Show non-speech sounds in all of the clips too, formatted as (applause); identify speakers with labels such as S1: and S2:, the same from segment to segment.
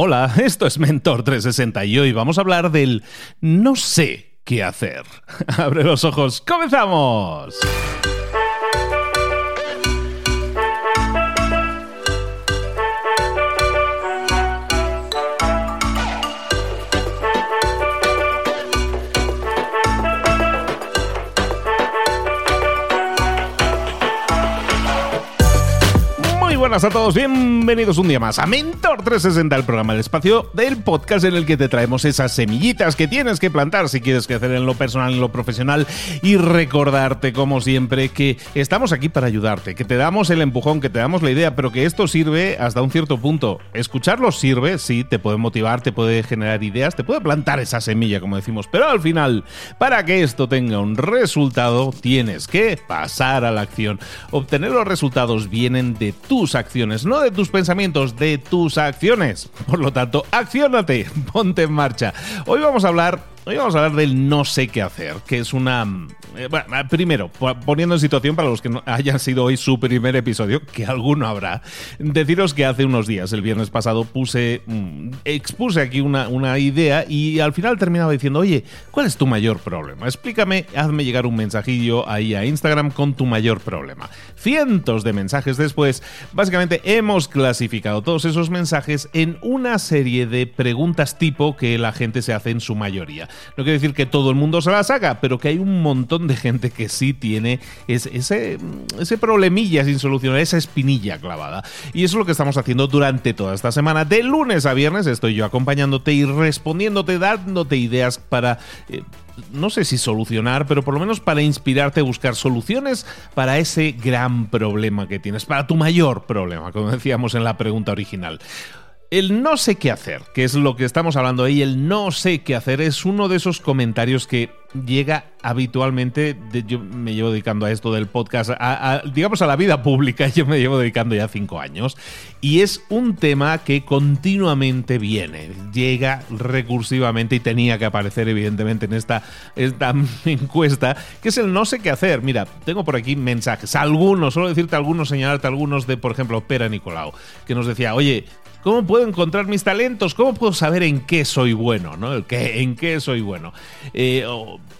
S1: hola, (laughs) esto es Mentor 360 y hoy vamos a hablar del no sé qué hacer. (laughs) Abre los ojos, comenzamos. Buenas a todos, bienvenidos un día más a Mentor 360, el programa del espacio del podcast en el que te traemos esas semillitas que tienes que plantar si quieres crecer en lo personal, en lo profesional y recordarte como siempre que estamos aquí para ayudarte, que te damos el empujón, que te damos la idea, pero que esto sirve hasta un cierto punto. Escucharlo sirve, sí, te puede motivar, te puede generar ideas, te puede plantar esa semilla, como decimos, pero al final, para que esto tenga un resultado, tienes que pasar a la acción. Obtener los resultados vienen de tus acciones, no de tus pensamientos, de tus acciones. Por lo tanto, acciónate, (laughs) ponte en marcha. Hoy vamos a hablar Hoy vamos a hablar del no sé qué hacer, que es una... Eh, bueno, primero, poniendo en situación para los que no hayan sido hoy su primer episodio, que alguno habrá, deciros que hace unos días, el viernes pasado, puse, mm, expuse aquí una, una idea y al final terminaba diciendo, oye, ¿cuál es tu mayor problema? Explícame, hazme llegar un mensajillo ahí a Instagram con tu mayor problema. Cientos de mensajes después, básicamente hemos clasificado todos esos mensajes en una serie de preguntas tipo que la gente se hace en su mayoría. No quiere decir que todo el mundo se la saca, pero que hay un montón de gente que sí tiene ese, ese, problemilla sin solucionar, esa espinilla clavada. Y eso es lo que estamos haciendo durante toda esta semana. De lunes a viernes estoy yo acompañándote y respondiéndote, dándote ideas para... Eh, no sé si solucionar, pero por lo menos para inspirarte a buscar soluciones para ese gran problema que tienes, para tu mayor problema, como decíamos en la pregunta original. El no sé qué hacer, que es lo que estamos hablando ahí, el no sé qué hacer es uno de esos comentarios que llega habitualmente, yo me llevo dedicando a esto del podcast, digamos a la vida pública, (laughs) yo me llevo dedicando ya cinco años, y es un tema que continuamente viene, llega recursivamente y tenía que aparecer evidentemente en esta, esta (laughs) encuesta, que es el no sé qué hacer. Mira, tengo por aquí mensajes, algunos, solo decirte algunos, señalarte algunos de, por ejemplo, Pera Nicolau, que nos decía, oye, ¿Cómo puedo encontrar mis talentos? ¿Cómo puedo saber en qué soy bueno? ¿no? ¿En qué soy bueno? Eh,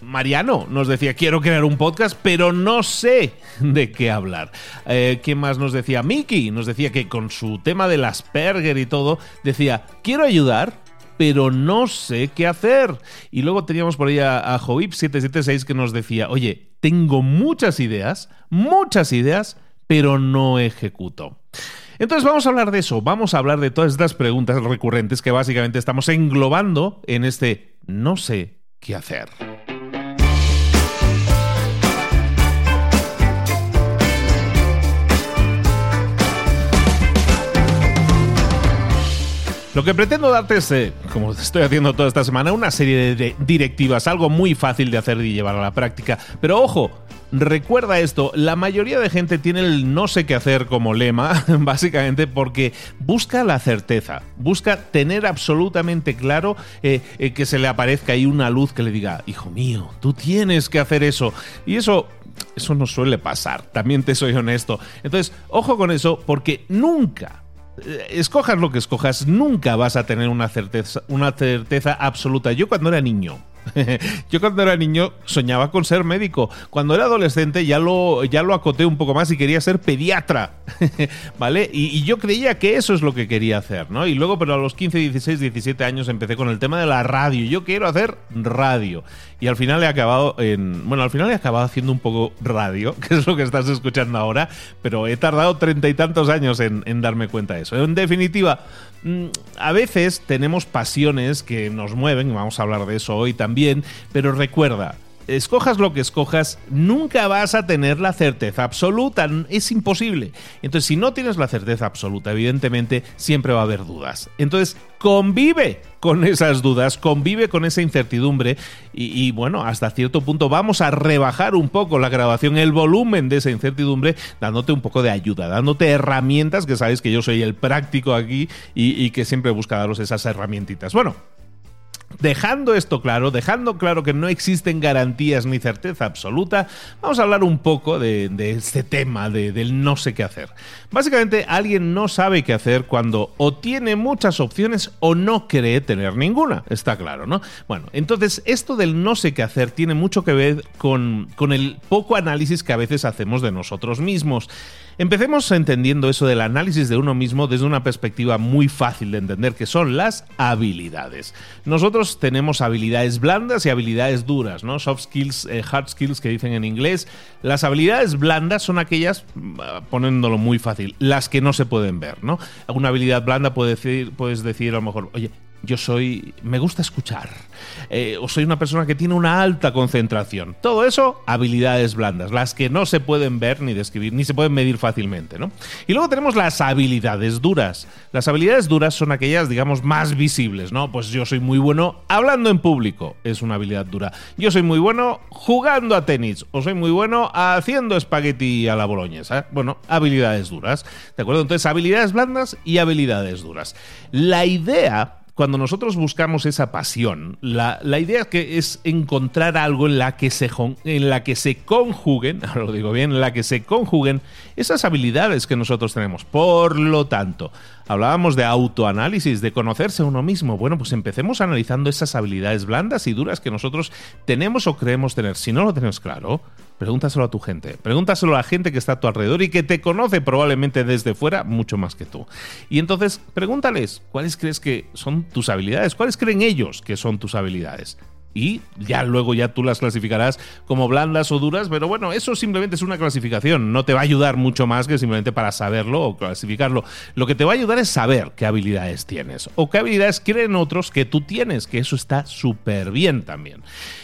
S1: Mariano nos decía, quiero crear un podcast, pero no sé de qué hablar. Eh, ¿Qué más nos decía? Miki nos decía que con su tema del Asperger y todo, decía, quiero ayudar, pero no sé qué hacer. Y luego teníamos por ahí a, a 776 que nos decía, oye, tengo muchas ideas, muchas ideas, pero no ejecuto. Entonces vamos a hablar de eso, vamos a hablar de todas estas preguntas recurrentes que básicamente estamos englobando en este no sé qué hacer. Lo que pretendo darte es, eh, como estoy haciendo toda esta semana, una serie de directivas, algo muy fácil de hacer y llevar a la práctica. Pero ojo, Recuerda esto, la mayoría de gente tiene el no sé qué hacer como lema, (laughs) básicamente porque busca la certeza, busca tener absolutamente claro eh, eh, que se le aparezca ahí una luz que le diga, hijo mío, tú tienes que hacer eso. Y eso eso no suele pasar, también te soy honesto. Entonces, ojo con eso, porque nunca, eh, escojas lo que escojas, nunca vas a tener una certeza, una certeza absoluta. Yo cuando era niño, (laughs) Yo cuando era niño soñaba con ser médico. Cuando era adolescente ya lo, ya lo acoté un poco más y quería ser pediatra. (laughs) ¿Vale? Y, yo creía que eso es lo que quería hacer, ¿no? Y luego, pero a los 15, 16, 17 años empecé con el tema de la radio. Yo quiero hacer radio. Y al final he acabado en. Bueno, al final he acabado haciendo un poco radio, (laughs) que es lo que estás escuchando ahora. Pero he tardado treinta y tantos años en, darme cuenta de eso. En definitiva, mm, a veces tenemos pasiones que nos mueven, y vamos a hablar de eso hoy también, pero recuerda, escojas lo que escojas, nunca vas a tener la certeza absoluta, es imposible. Entonces, si no tienes la certeza absoluta, evidentemente siempre va a haber dudas. Entonces, convive con esas dudas, convive con esa incertidumbre y, bueno, hasta cierto punto vamos a rebajar un poco la grabación, el volumen de esa incertidumbre, dándote un poco de ayuda, dándote herramientas, que sabéis que yo soy el práctico aquí y, y que siempre busca daros esas herramientitas. Bueno, dejando esto claro, dejando claro que no existen garantías ni certeza absoluta, vamos a hablar un poco de, este tema del no sé qué hacer. Básicamente, alguien no sabe qué hacer cuando o tiene muchas opciones o no cree tener ninguna, está claro, ¿no? Bueno, entonces esto del no sé qué hacer tiene mucho que ver con, con el poco análisis que a veces hacemos de nosotros mismos. Empecemos entendiendo eso del análisis de uno mismo desde una perspectiva muy fácil de entender, que son las habilidades. Nosotros tenemos habilidades blandas y habilidades duras, ¿no? Soft skills, eh, hard skills que dicen en inglés. Las habilidades blandas son aquellas, mm, poniéndolo muy fácil, las que no se pueden ver, ¿no? Una habilidad blanda puede decir, puedes decir a lo mejor, oye, yo soy. me gusta escuchar. Eh, o soy una persona que tiene una alta concentración. Todo eso, habilidades blandas, las que no se pueden ver ni describir, ni se pueden medir fácilmente, ¿no? Y luego tenemos las habilidades duras. Las habilidades duras son aquellas, digamos, más visibles, ¿no? Pues yo soy muy bueno hablando en público, es una habilidad dura. Yo soy muy bueno jugando a tenis, o soy muy bueno haciendo espagueti a la boloñesa. Bueno, habilidades duras. ¿De acuerdo? Entonces, habilidades blandas y habilidades duras. La idea cuando nosotros buscamos esa pasión, la, idea que es encontrar algo en la, que se, en la que se conjuguen, (laughs) lo digo bien, en la que se conjuguen esas habilidades que nosotros tenemos. Por lo tanto, hablábamos de autoanálisis, de conocerse uno mismo. Bueno, pues empecemos analizando esas habilidades blandas y duras que nosotros tenemos o creemos tener. Si no lo tenemos claro, Pregúntaselo a tu gente, pregúntaselo a la gente que está a tu alrededor y que te conoce probablemente desde fuera mucho más que tú. Y entonces pregúntales cuáles crees que son tus habilidades, cuáles creen ellos que son tus habilidades y ya luego ya tú las clasificarás como blandas o duras, pero bueno, eso simplemente es una clasificación, no te va a ayudar mucho más que simplemente para saberlo o clasificarlo. Lo que te va a ayudar es saber qué habilidades tienes o qué habilidades creen otros que tú tienes, que eso está súper bien también.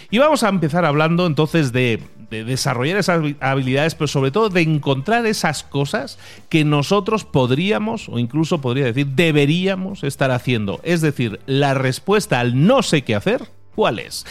S1: Y vamos a empezar hablando entonces de, de desarrollar esas habilidades, pero sobre todo de encontrar esas cosas que nosotros podríamos, o incluso podría decir, deberíamos estar haciendo. Es decir, la respuesta al no sé qué hacer cuál es.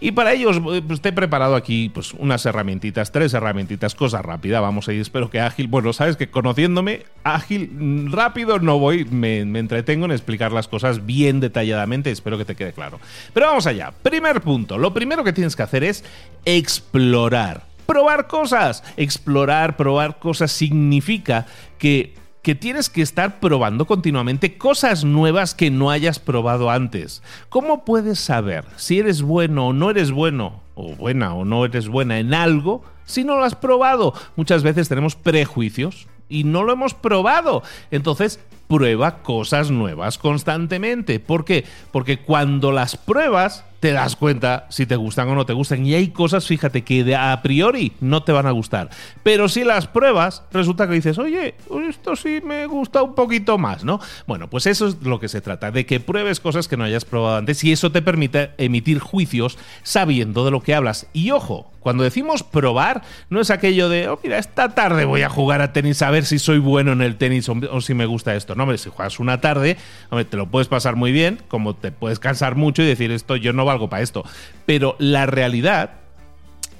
S1: Y para ello pues, te he preparado aquí pues, unas herramientitas, tres herramientitas, cosa rápida, vamos a ir, espero que ágil, bueno, sabes que conociéndome, ágil, mm, rápido no voy, me, me entretengo en explicar las cosas bien detalladamente, espero que te quede claro. Pero vamos allá, primer punto, lo primero que tienes que hacer es explorar probar cosas. Explorar, probar cosas significa que que tienes que estar probando continuamente cosas nuevas que no hayas probado antes. ¿Cómo puedes saber si eres bueno o no eres bueno, o buena o no eres buena en algo, si no lo has probado? Muchas veces tenemos prejuicios y no lo hemos probado. Entonces, prueba cosas nuevas constantemente. ¿Por qué? Porque cuando las pruebas, te das cuenta si te gustan o no te gustan. Y hay cosas, fíjate, que de a priori no te van a gustar. Pero si las pruebas, resulta que dices, oye, esto sí me gusta un poquito más, ¿no? Bueno, pues eso es lo que se trata, de que pruebes cosas que no hayas probado antes y eso te permite emitir juicios sabiendo de lo que hablas. Y ojo, cuando decimos probar, no es aquello de, oh, mira, esta tarde voy a jugar a tenis a ver si soy bueno en el tenis o, si me gusta esto. No, hombre, si juegas una tarde, hombre, te lo puedes pasar muy bien, como te puedes cansar mucho y decir, esto yo no algo para esto. Pero la realidad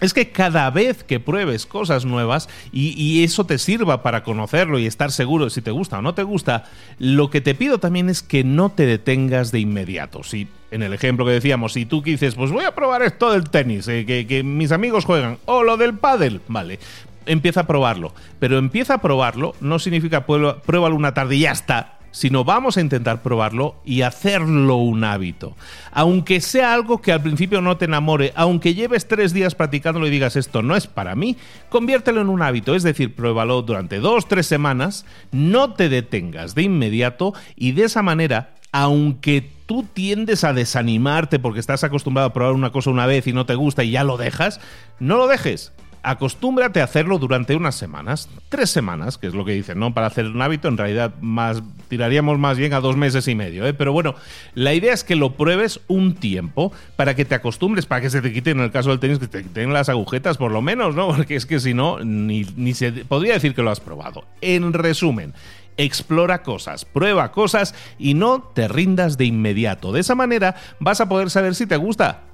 S1: es que cada vez que pruebes cosas nuevas y, eso te sirva para conocerlo y estar seguro de si te gusta o no te gusta, lo que te pido también es que no te detengas de inmediato. Si en el ejemplo que decíamos, si tú dices, pues voy a probar esto del tenis, eh, que, mis amigos juegan, o lo del pádel, vale, empieza a probarlo. Pero empieza a probarlo no significa pruébalo una tarde y ya está sino vamos a intentar probarlo y hacerlo un hábito. Aunque sea algo que al principio no te enamore, aunque lleves tres días practicándolo y digas esto no es para mí, conviértelo en un hábito, es decir, pruébalo durante dos, tres semanas, no te detengas de inmediato y de esa manera, aunque tú tiendes a desanimarte porque estás acostumbrado a probar una cosa una vez y no te gusta y ya lo dejas, no lo dejes acostúmbrate a hacerlo durante unas semanas, tres semanas, que es lo que dicen, ¿no? Para hacer un hábito, en realidad más tiraríamos más bien a dos meses y medio, ¿eh? Pero bueno, la idea es que lo pruebes un tiempo para que te acostumbres, para que se te quiten, en el caso del tenis, que te quiten las agujetas por lo menos, ¿no? (laughs) Porque es que si no, ni, ni se podría decir que lo has probado. En resumen, explora cosas, prueba cosas y no te rindas de inmediato. De esa manera vas a poder saber si te gusta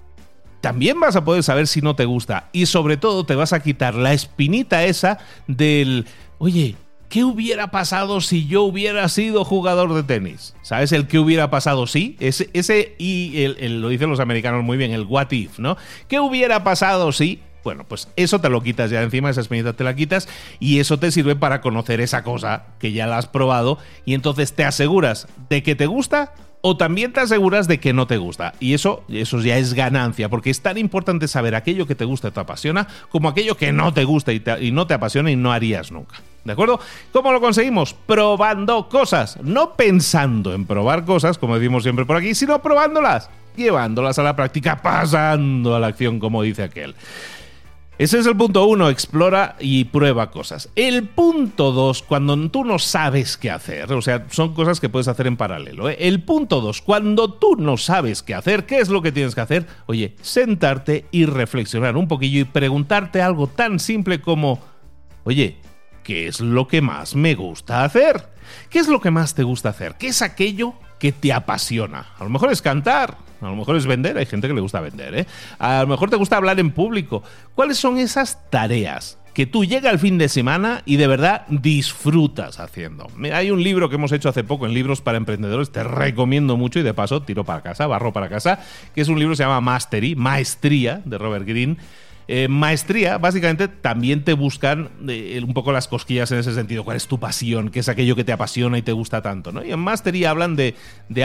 S1: también vas a poder saber si no te gusta y sobre todo te vas a quitar la espinita esa del, oye, ¿qué hubiera pasado si yo hubiera sido jugador de tenis? ¿Sabes? El qué hubiera pasado si. Ese, ese y lo dicen los americanos muy bien, el what if, ¿no? ¿Qué hubiera pasado si? Bueno, pues eso te lo quitas ya encima, esa espinita te la quitas y eso te sirve para conocer esa cosa que ya la has probado y entonces te aseguras de que te gusta o también te aseguras de que no te gusta. Y eso, eso ya es ganancia, porque es tan importante saber aquello que te gusta y te apasiona como aquello que no te gusta y, y no te apasiona y no harías nunca. ¿De acuerdo? ¿Cómo lo conseguimos? Probando cosas, no pensando en probar cosas, como decimos siempre por aquí, sino probándolas, llevándolas a la práctica, pasando a la acción, como dice aquel. Ese es el punto uno, explora y prueba cosas. El punto dos, cuando tú no sabes qué hacer, o sea, son cosas que puedes hacer en paralelo. ¿eh? El punto dos, cuando tú no sabes qué hacer, ¿qué es lo que tienes que hacer? Oye, sentarte y reflexionar un poquillo y preguntarte algo tan simple como, oye, ¿qué es lo que más me gusta hacer? ¿Qué es lo que más te gusta hacer? ¿Qué es aquello que te apasiona? A lo mejor es cantar, a lo mejor es vender, hay gente que le gusta vender, ¿eh? A lo mejor te gusta hablar en público. ¿Cuáles son esas tareas que tú llega al fin de semana y de verdad disfrutas haciendo. Hay un libro que hemos hecho hace poco en Libros para Emprendedores, te recomiendo mucho y de paso tiro para casa, barro para casa, que es un libro que se llama Mastery, Maestría, de Robert Greene eh, maestría, básicamente, también te buscan eh, un poco las cosquillas en ese sentido. ¿Cuál es tu pasión? ¿Qué es aquello que te apasiona y te gusta tanto? ¿no? Y en maestría hablan de,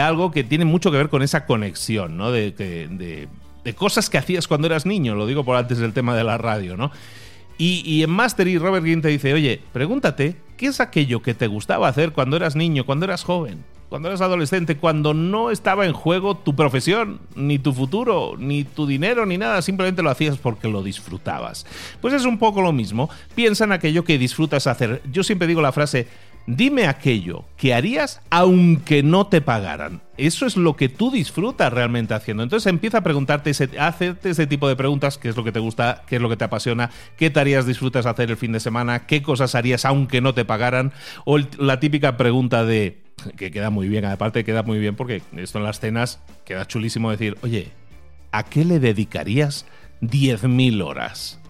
S1: algo que tiene mucho que ver con esa conexión, ¿no? De, de, de, cosas que hacías cuando eras niño, lo digo por antes del tema de la radio, ¿no? Y, en Mastery, Robert Greene te dice, oye, pregúntate, ¿qué es aquello que te gustaba hacer cuando eras niño, cuando eras joven? cuando eras adolescente, cuando no estaba en juego tu profesión, ni tu futuro, ni tu dinero, ni nada, simplemente lo hacías porque lo disfrutabas. Pues es un poco lo mismo, piensa en aquello que disfrutas hacer. Yo siempre digo la frase, dime aquello que harías aunque no te pagaran. Eso es lo que tú disfrutas realmente haciendo. Entonces empieza a preguntarte, a hacerte ese tipo de preguntas, qué es lo que te gusta, qué es lo que te apasiona, qué tareas disfrutas hacer el fin de semana, qué cosas harías aunque no te pagaran, o la típica pregunta de que queda muy bien, aparte queda muy bien porque esto en las cenas queda chulísimo decir, oye, ¿a qué le dedicarías 10.000 horas?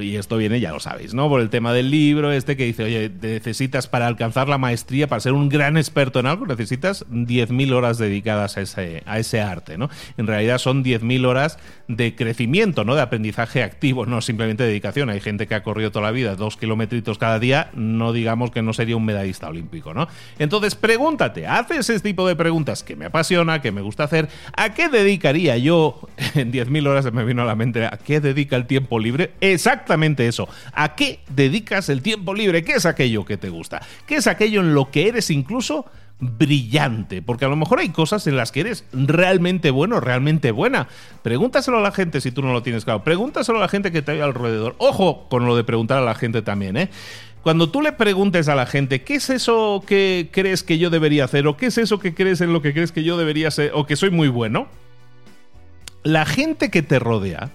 S1: Y esto viene, ya lo sabéis, ¿no? Por el tema del libro, este que dice, oye, necesitas para alcanzar la maestría, para ser un gran experto en algo, necesitas 10.000 horas dedicadas a ese, a ese arte, ¿no? En realidad son 10.000 horas de crecimiento, ¿no? De aprendizaje activo, no simplemente dedicación. Hay gente que ha corrido toda la vida dos kilometritos cada día, no digamos que no sería un medallista olímpico, ¿no? Entonces, pregúntate, haces ese tipo de preguntas que me apasiona, que me gusta hacer, ¿a qué dedicaría yo (laughs) en 10.000 horas? Se me vino a la mente, ¿a qué dedica el tiempo libre? Exactamente eso. ¿A qué dedicas el tiempo libre? ¿Qué es aquello que te gusta? ¿Qué es aquello en lo que eres incluso brillante, porque a lo mejor hay cosas en las que eres realmente bueno, realmente buena. Pregúntaselo a la gente si tú no lo tienes claro. Pregúntaselo a la gente que te hay alrededor. Ojo con lo de preguntar a la gente también, ¿eh? Cuando tú le preguntes a la gente, ¿qué es eso que crees que yo debería hacer? ¿O qué es eso que crees en lo que crees que yo debería ser? ¿O que soy muy bueno? La gente que te rodea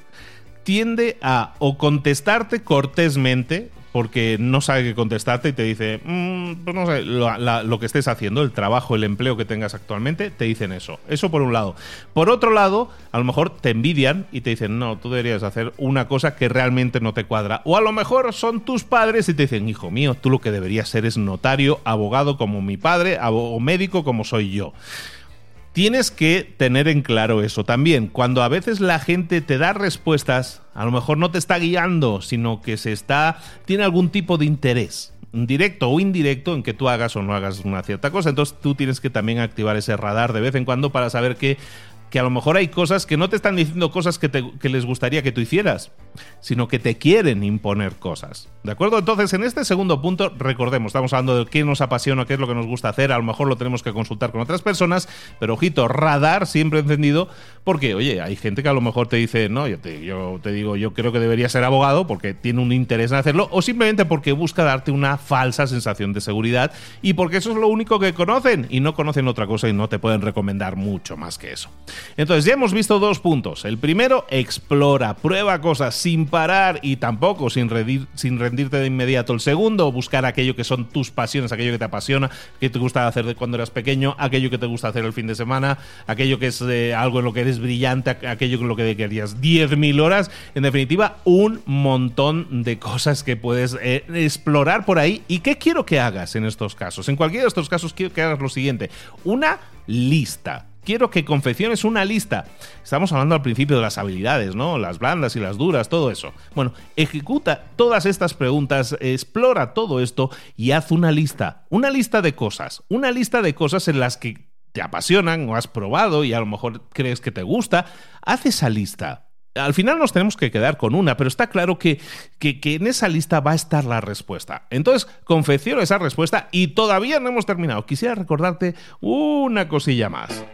S1: tiende a o contestarte cortésmente, porque no sabe qué contestarte y te dice, mm, pues no sé, lo, que estés haciendo, el trabajo, el empleo que tengas actualmente, te dicen eso. Eso por un lado. Por otro lado, a lo mejor te envidian y te dicen, no, tú deberías hacer una cosa que realmente no te cuadra. O a lo mejor son tus padres y te dicen, hijo mío, tú lo que deberías ser es notario, abogado como mi padre, o médico como soy yo. Tienes que tener en claro eso también. Cuando a veces la gente te da respuestas, a lo mejor no te está guiando, sino que se está tiene algún tipo de interés directo o indirecto en que tú hagas o no hagas una cierta cosa. Entonces tú tienes que también activar ese radar de vez en cuando para saber que que a lo mejor hay cosas que no te están diciendo cosas que, les gustaría que tú hicieras, sino que te quieren imponer cosas. ¿De acuerdo? Entonces, en este segundo punto, recordemos, estamos hablando de qué nos apasiona, qué es lo que nos gusta hacer, a lo mejor lo tenemos que consultar con otras personas, pero ojito, radar siempre encendido, porque, oye, hay gente que a lo mejor te dice, no, yo te, yo te digo, yo creo que debería ser abogado porque tiene un interés en hacerlo, o simplemente porque busca darte una falsa sensación de seguridad y porque eso es lo único que conocen y no conocen otra cosa y no te pueden recomendar mucho más que eso. Entonces ya hemos visto dos puntos. El primero, explora, prueba cosas sin parar y tampoco sin, sin rendirte de inmediato. El segundo, buscar aquello que son tus pasiones, aquello que te apasiona, que te gusta hacer de cuando eras pequeño, aquello que te gusta hacer el fin de semana, aquello que es eh, algo en lo que eres es brillante, aquello con lo que querías 10.000 horas. En definitiva, un montón de cosas que puedes eh, explorar por ahí. ¿Y qué quiero que hagas en estos casos? En cualquiera de estos casos quiero que hagas lo siguiente. Una lista quiero que confecciones una lista. Estamos hablando al principio de las habilidades, ¿no? Las blandas y las duras, todo eso. Bueno, ejecuta todas estas preguntas, explora todo esto y haz una lista. Una lista de cosas. Una lista de cosas en las que te apasionan o has probado y a lo mejor crees que te gusta. Haz esa lista al final nos tenemos que quedar con una, pero está claro que, que, en esa lista va a estar la respuesta. Entonces, confecciono esa respuesta y todavía no hemos terminado. Quisiera recordarte una cosilla más.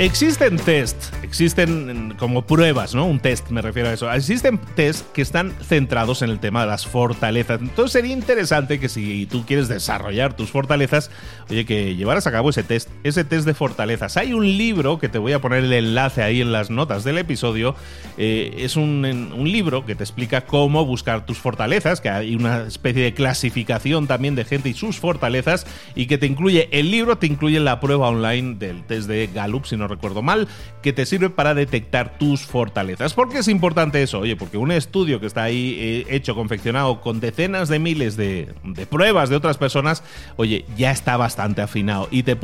S1: Existen tests existen como pruebas, ¿no? Un test, me refiero a eso. Existen tests que están centrados en el tema de las fortalezas. Entonces sería interesante que si tú quieres desarrollar tus fortalezas, oye, que llevaras a cabo ese test, ese test de fortalezas. Hay un libro que te voy a poner el enlace ahí en las notas del episodio. Eh, es un, un libro que te explica cómo buscar tus fortalezas, que hay una especie de clasificación también de gente y sus fortalezas, y que te incluye, el libro te incluye la prueba online del test de Gallup, si no recuerdo mal, que te sirve para detectar tus fortalezas. ¿Por qué es importante eso? Oye, porque un estudio que está ahí eh, hecho, confeccionado con decenas de miles de, pruebas de otras personas, oye, ya está bastante afinado y te,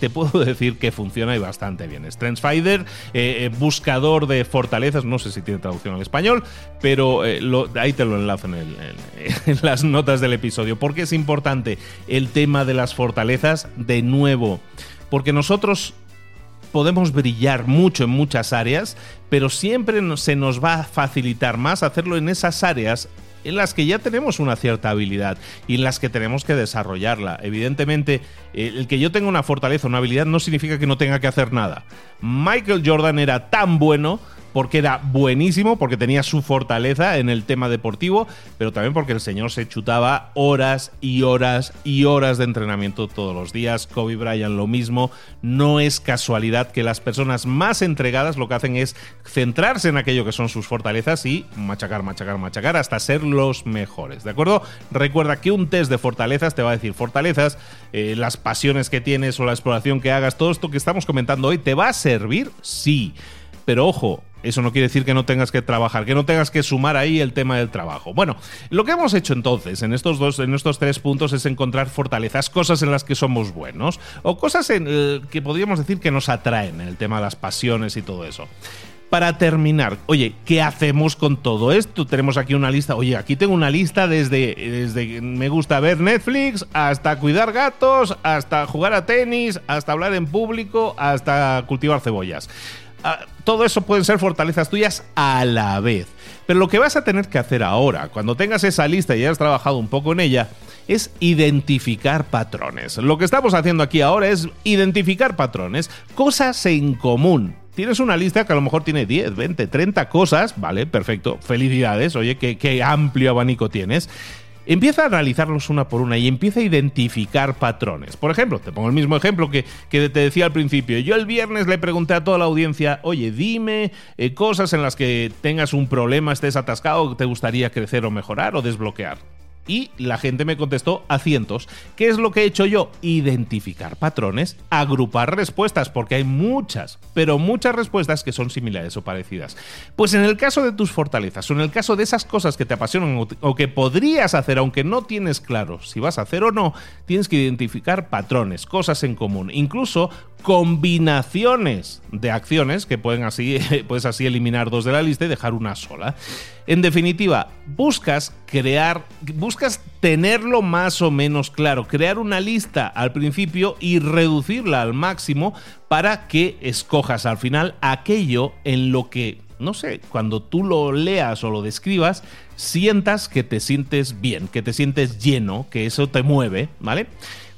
S1: te puedo (laughs) decir que funciona y bastante bien. StrengthsFinder, eh, eh, buscador de fortalezas, no sé si tiene traducción al español, pero ahí te lo enlazo en, (laughs) en las notas del episodio. ¿Por qué es importante el tema de las fortalezas? De nuevo, porque nosotros podemos brillar mucho en muchas áreas, pero siempre se nos va a facilitar más hacerlo en esas áreas en las que ya tenemos una cierta habilidad y en las que tenemos que desarrollarla. Evidentemente, el que yo tenga una fortaleza, una habilidad, no significa que no tenga que hacer nada. Michael Jordan era tan bueno porque era buenísimo, porque tenía su fortaleza en el tema deportivo, pero también porque el señor se chutaba horas y horas y horas de entrenamiento todos los días. Kobe Bryant lo mismo. No es casualidad que las personas más entregadas lo que hacen es centrarse en aquello que son sus fortalezas y machacar, machacar, machacar hasta ser los mejores. ¿De acuerdo? Recuerda que un test de fortalezas te va a decir fortalezas, eh, las pasiones que tienes o la exploración que hagas, todo esto que estamos comentando hoy, ¿te va a servir? Sí. Pero ojo, eso no quiere decir que no tengas que trabajar, que no tengas que sumar ahí el tema del trabajo. Bueno, lo que hemos hecho entonces en estos dos, en estos tres puntos es encontrar fortalezas, cosas en las que somos buenos o cosas en, eh, que podríamos decir que nos atraen, el tema de las pasiones y todo eso para terminar, oye, ¿qué hacemos con todo esto? Tenemos aquí una lista. Oye, aquí tengo una lista desde, desde me gusta ver Netflix hasta cuidar gatos, hasta jugar a tenis, hasta hablar en público, hasta cultivar cebollas. Ah, todo eso pueden ser fortalezas tuyas a la vez. Pero lo que vas a tener que hacer ahora, cuando tengas esa lista y hayas trabajado un poco en ella, es identificar patrones. Lo que estamos haciendo aquí ahora es identificar patrones, cosas en común. Tienes una lista que a lo mejor tiene 10, 20, 30 cosas, vale, perfecto, felicidades, oye, qué, qué amplio abanico tienes. Empieza a analizarlos una por una y empieza a identificar patrones. Por ejemplo, te pongo el mismo ejemplo que, te decía al principio. Yo el viernes le pregunté a toda la audiencia, oye, dime eh, cosas en las que tengas un problema, estés atascado, te gustaría crecer o mejorar o desbloquear. Y la gente me contestó a cientos. ¿Qué es lo que he hecho yo? Identificar patrones, agrupar respuestas, porque hay muchas, pero muchas respuestas que son similares o parecidas. Pues en el caso de tus fortalezas, o en el caso de esas cosas que te apasionan o que podrías hacer, aunque no tienes claro si vas a hacer o no, tienes que identificar patrones, cosas en común, incluso combinaciones de acciones que pueden así, (laughs) puedes así eliminar dos de la lista y dejar una sola. En definitiva, buscas crear, buscas tenerlo más o menos claro, crear una lista al principio y reducirla al máximo para que escojas al final aquello en lo que, no sé, cuando tú lo leas o lo describas, sientas que te sientes bien, que te sientes lleno, que eso te mueve, ¿vale?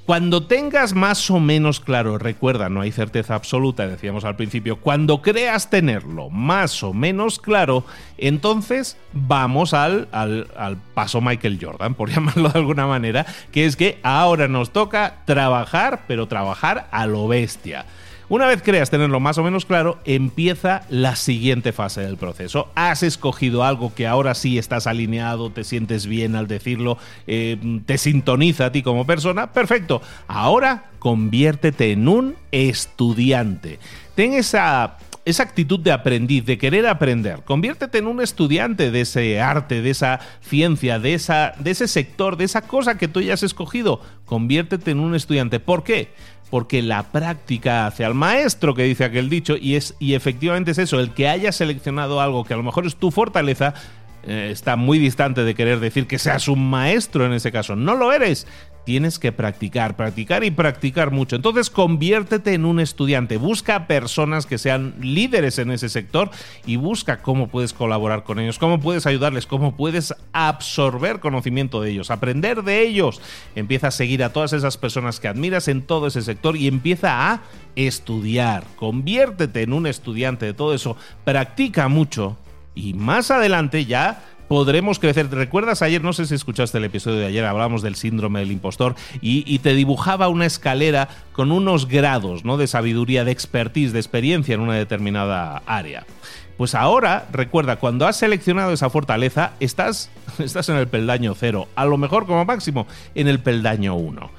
S1: Cuando tengas más o menos claro, recuerda, no hay certeza absoluta, decíamos al principio, cuando creas tenerlo más o menos claro, entonces vamos al, al, al, paso Michael Jordan, por (laughs) llamarlo de alguna manera, que es que ahora nos toca trabajar, pero trabajar a lo bestia. Una vez creas tenerlo más o menos claro, empieza la siguiente fase del proceso. Has escogido algo que ahora sí estás alineado, te sientes bien al decirlo, eh, te sintoniza a ti como persona. Perfecto. Ahora conviértete en un estudiante. Ten esa esa actitud de aprendiz, de querer aprender. Conviértete en un estudiante de ese arte, de esa ciencia, de, esa, de ese sector, de esa cosa que tú ya has escogido. Conviértete en un estudiante. ¿Por qué? Porque la práctica hace al maestro, que dice aquel dicho, y, es, y efectivamente es eso, el que haya seleccionado algo que a lo mejor es tu fortaleza, eh, está muy distante de querer decir que seas un maestro en ese caso. No lo eres tienes que practicar, practicar y practicar mucho. Entonces conviértete en un estudiante, busca personas que sean líderes en ese sector y busca cómo puedes colaborar con ellos, cómo puedes ayudarles, cómo puedes absorber conocimiento de ellos, aprender de ellos. Empieza a seguir a todas esas personas que admiras en todo ese sector y empieza a estudiar. Conviértete en un estudiante de todo eso, practica mucho y más adelante ya podremos crecer. ¿Recuerdas ayer? No sé si escuchaste el episodio de ayer, hablábamos del síndrome del impostor y, te dibujaba una escalera con unos grados ¿no? de sabiduría, de expertise, de experiencia en una determinada área. Pues ahora, recuerda, cuando has seleccionado esa fortaleza, estás, (laughs) estás en el peldaño cero, a lo mejor como máximo en el peldaño 1.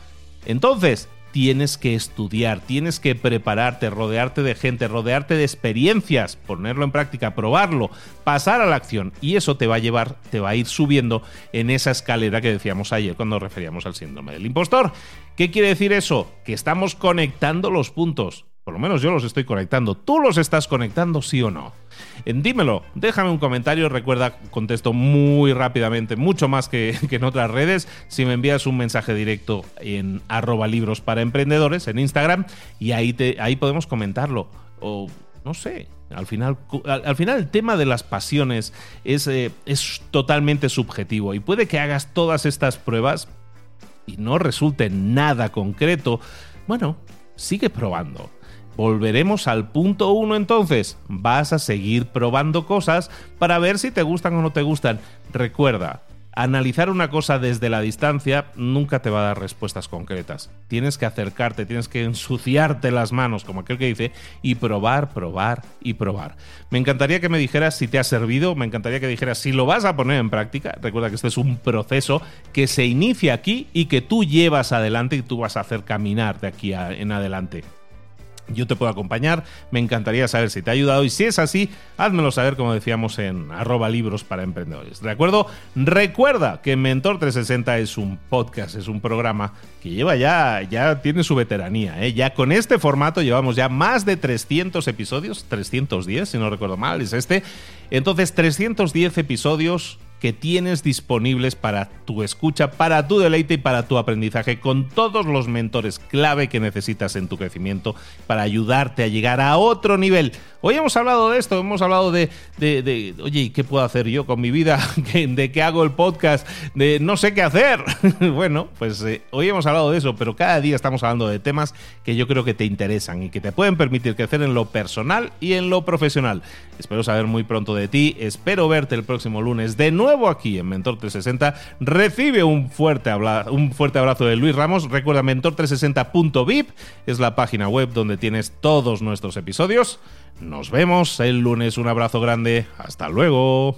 S1: Entonces, tienes que estudiar, tienes que prepararte, rodearte de gente, rodearte de experiencias, ponerlo en práctica, probarlo, pasar a la acción y eso te va a llevar, te va a ir subiendo en esa escalera que decíamos ayer cuando referíamos al síndrome del impostor. ¿Qué quiere decir eso? Que estamos conectando los puntos. Por lo menos yo los estoy conectando. ¿Tú los estás conectando, sí o no? dímelo, déjame un comentario. Recuerda, contesto muy rápidamente, mucho más (laughs) que, en otras redes. Si me envías un mensaje directo en arroba libros para emprendedores en Instagram y ahí, ahí podemos comentarlo. O no sé, al final, al, final el tema de las pasiones es, eh, es totalmente subjetivo y puede que hagas todas estas pruebas y no resulte nada concreto. Bueno, sigue probando Volveremos al punto uno entonces. Vas a seguir probando cosas para ver si te gustan o no te gustan. Recuerda, analizar una cosa desde la distancia nunca te va a dar respuestas concretas. Tienes que acercarte, tienes que ensuciarte las manos, como aquel que dice, y probar, probar y probar. Me encantaría que me dijeras si te ha servido, me encantaría que dijeras si lo vas a poner en práctica. Recuerda que este es un proceso que se inicia aquí y que tú llevas adelante y tú vas a hacer caminar de aquí en adelante yo te puedo acompañar, me encantaría saber si te ha ayudado y si es así, házmelo saber como decíamos en arroba libros para emprendedores. ¿De acuerdo? Recuerda que Mentor 360 es un podcast, es un programa que lleva ya, ya tiene su veteranía. ¿eh? Ya con este formato llevamos ya más de 300 episodios, 310 si no recuerdo mal, es este. Entonces 310 episodios que tienes disponibles para tu escucha, para tu deleite y para tu aprendizaje, con todos los mentores clave que necesitas en tu crecimiento para ayudarte a llegar a otro nivel. Hoy hemos hablado de esto, hemos hablado de, de, oye, ¿qué puedo hacer yo con mi vida? (laughs) ¿De qué hago el podcast? De no sé qué hacer. (laughs) bueno, pues eh, hoy hemos hablado de eso, pero cada día estamos hablando de temas que yo creo que te interesan y que te pueden permitir crecer en lo personal y en lo profesional. Espero saber muy pronto de ti, espero verte el próximo lunes de nuevo aquí en Mentor 360. Recibe un fuerte, un fuerte abrazo de Luis Ramos. Recuerda mentor360.vip, es la página web donde tienes todos nuestros episodios. Nos vemos el lunes. Un abrazo grande. Hasta luego.